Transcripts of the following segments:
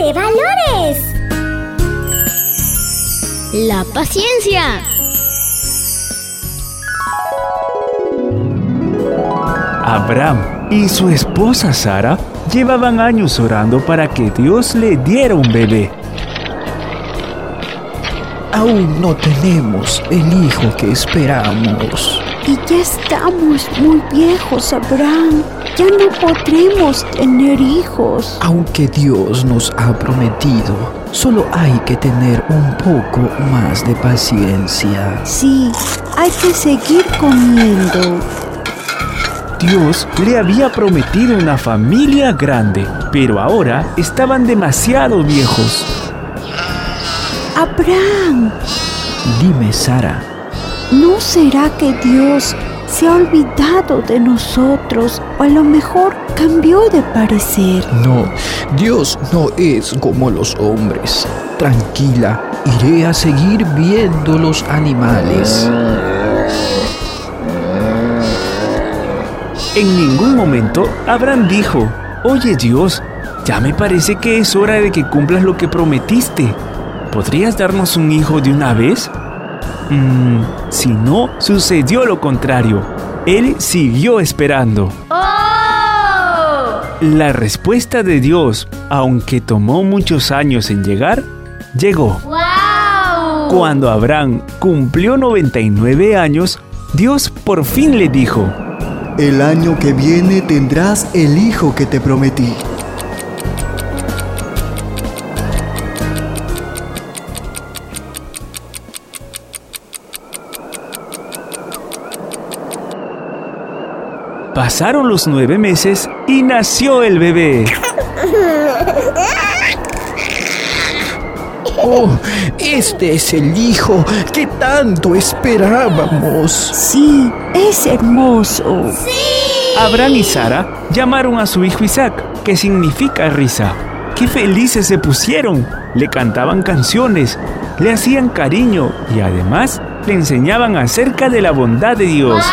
valores. La paciencia. Abraham y su esposa Sara llevaban años orando para que Dios le diera un bebé. Aún no tenemos el hijo que esperamos. Y ya estamos muy viejos, Abraham. Ya no podremos tener hijos. Aunque Dios nos ha prometido, solo hay que tener un poco más de paciencia. Sí, hay que seguir comiendo. Dios le había prometido una familia grande, pero ahora estaban demasiado viejos. Abraham, Dime, Sara, ¿no será que Dios se ha olvidado de nosotros o a lo mejor cambió de parecer? no, Dios no es como los hombres. Tranquila, iré a seguir viendo los animales. En ningún momento Abraham dijo, Oye Dios, ya me parece que es hora de que cumplas lo que prometiste. ¿Podrías darnos un hijo de una vez? Mm, si no, sucedió lo contrario. Él siguió esperando. ¡Oh! La respuesta de Dios, aunque tomó muchos años en llegar, llegó. ¡Wow! Cuando Abraham cumplió 99 años, Dios por fin le dijo, El año que viene tendrás el hijo que te prometí. Pasaron los nueve meses y nació el bebé. Oh, este es el hijo que tanto esperábamos. Sí, es hermoso. Abraham y Sara llamaron a su hijo Isaac, que significa risa. ¡Qué felices se pusieron! Le cantaban canciones, le hacían cariño y además le enseñaban acerca de la bondad de Dios.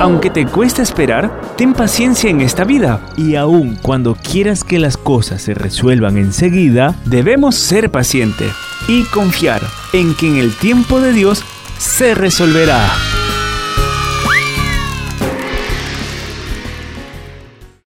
Aunque te cuesta esperar, ten paciencia en esta vida. Y aun cuando quieras que las cosas se resuelvan enseguida, debemos ser pacientes y confiar en que en el tiempo de Dios se resolverá.